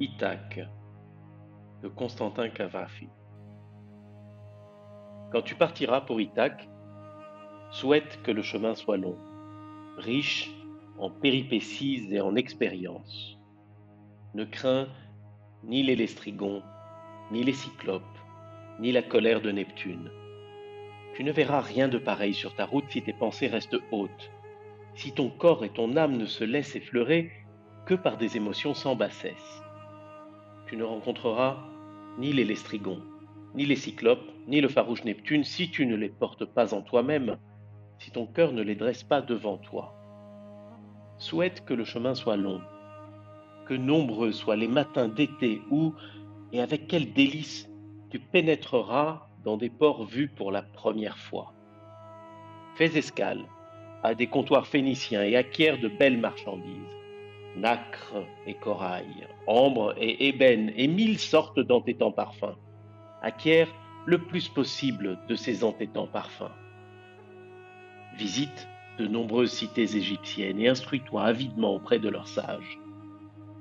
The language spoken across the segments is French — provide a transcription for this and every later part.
Ithaque de Constantin Cavafy. Quand tu partiras pour Ithaque, souhaite que le chemin soit long, riche en péripéties et en expériences. Ne crains ni les lestrigons, ni les cyclopes, ni la colère de Neptune. Tu ne verras rien de pareil sur ta route si tes pensées restent hautes, si ton corps et ton âme ne se laissent effleurer que par des émotions sans bassesse tu ne rencontreras ni les lestrigons, ni les cyclopes, ni le farouche Neptune si tu ne les portes pas en toi-même, si ton cœur ne les dresse pas devant toi. Souhaite que le chemin soit long, que nombreux soient les matins d'été où, et avec quel délice, tu pénétreras dans des ports vus pour la première fois. Fais escale à des comptoirs phéniciens et acquiers de belles marchandises nacre et corail, ambre et ébène et mille sortes d'entêtants parfums. Acquiert le plus possible de ces entêtants parfums. Visite de nombreuses cités égyptiennes et instruis-toi avidement auprès de leurs sages.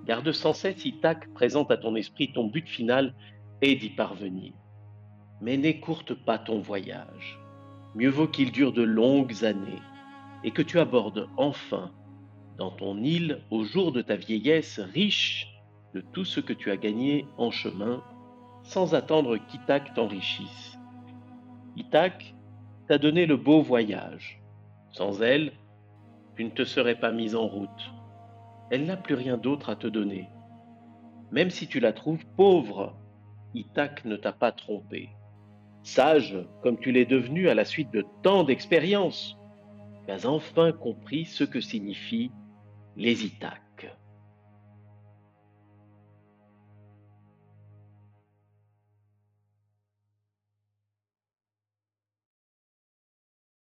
Garde sans cesse Ithaque présente à ton esprit ton but final et d'y parvenir. Mais n'écourte pas ton voyage. Mieux vaut qu'il dure de longues années et que tu abordes enfin dans ton île au jour de ta vieillesse, riche de tout ce que tu as gagné en chemin, sans attendre qu'Ithaque t'enrichisse. Ithaque t'a donné le beau voyage. Sans elle, tu ne te serais pas mise en route. Elle n'a plus rien d'autre à te donner. Même si tu la trouves pauvre, Ithaque ne t'a pas trompé. Sage comme tu l'es devenu à la suite de tant d'expériences, tu as enfin compris ce que signifie les Ithaques.